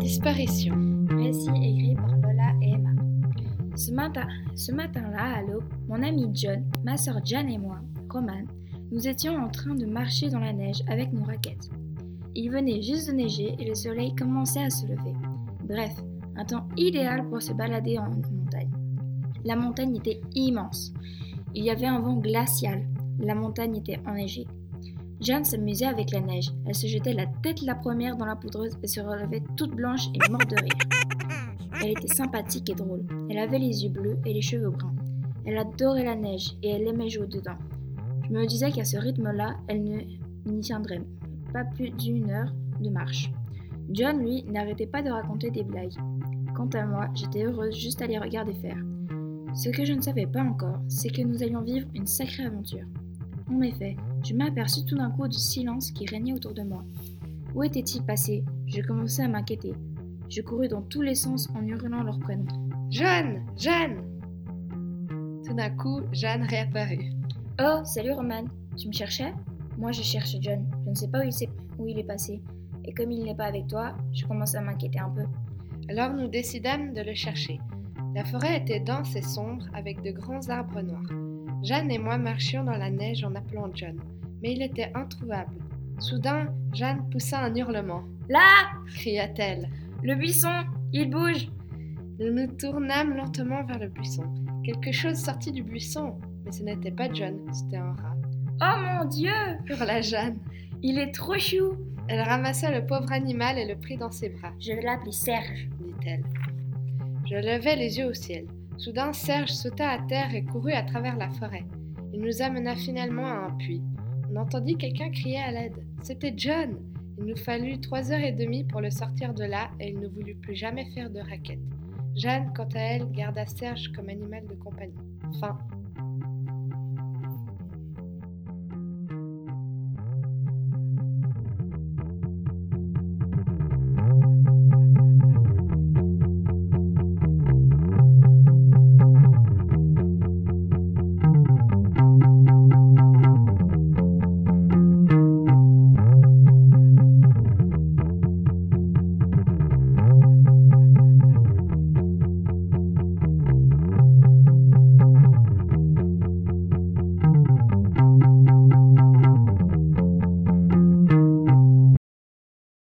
Récit écrit par Lola et Emma. Ce matin, ce matin-là, à l'aube, mon ami John, ma sœur Jan et moi, Roman, nous étions en train de marcher dans la neige avec nos raquettes. Il venait juste de neiger et le soleil commençait à se lever. Bref, un temps idéal pour se balader en montagne. La montagne était immense. Il y avait un vent glacial. La montagne était enneigée. Jeanne s'amusait avec la neige. Elle se jetait la tête la première dans la poudreuse et se relevait toute blanche et morte de rire. Elle était sympathique et drôle. Elle avait les yeux bleus et les cheveux bruns. Elle adorait la neige et elle aimait jouer dedans. Je me disais qu'à ce rythme-là, elle n'y tiendrait pas plus d'une heure de marche. John, lui, n'arrêtait pas de raconter des blagues. Quant à moi, j'étais heureuse juste à les regarder faire. Ce que je ne savais pas encore, c'est que nous allions vivre une sacrée aventure. En effet, je m'aperçus tout d'un coup du silence qui régnait autour de moi. Où était-il passé? Je commençais à m'inquiéter. Je courus dans tous les sens en hurlant leur prénom. Jeanne Jeanne Tout d'un coup, Jeanne réapparut. Oh, salut Roman. Tu me cherchais? Moi, je cherche John. Je ne sais pas où il, s'est- où il est passé. Et comme il n'est pas avec toi, je commence à m'inquiéter un peu. Alors nous décidâmes de le chercher. La forêt était dense et sombre avec de grands arbres noirs. Jeanne et moi marchions dans la neige en appelant John, mais il était introuvable. Soudain, Jeanne poussa un hurlement. Là Cria-t-elle. Le buisson Il bouge Nous nous tournâmes lentement vers le buisson. Quelque chose sortit du buisson, mais ce n'était pas John, c'était un rat. Oh mon Dieu Hurla Jeanne. Il est trop chou Elle ramassa le pauvre animal et le prit dans ses bras, Je vais l'appeler Serge. dit-elle. Je levai les yeux au ciel. Soudain, Serge sauta à terre et courut à travers la forêt. Il nous amena finalement à un puits. On entendit quelqu'un crier à l'aide. C'était John. Il nous fallut trois heures et demie pour le sortir de là et il ne voulut plus jamais faire de raquettes. Jeanne, quant à elle, garda Serge comme animal de compagnie. Fin.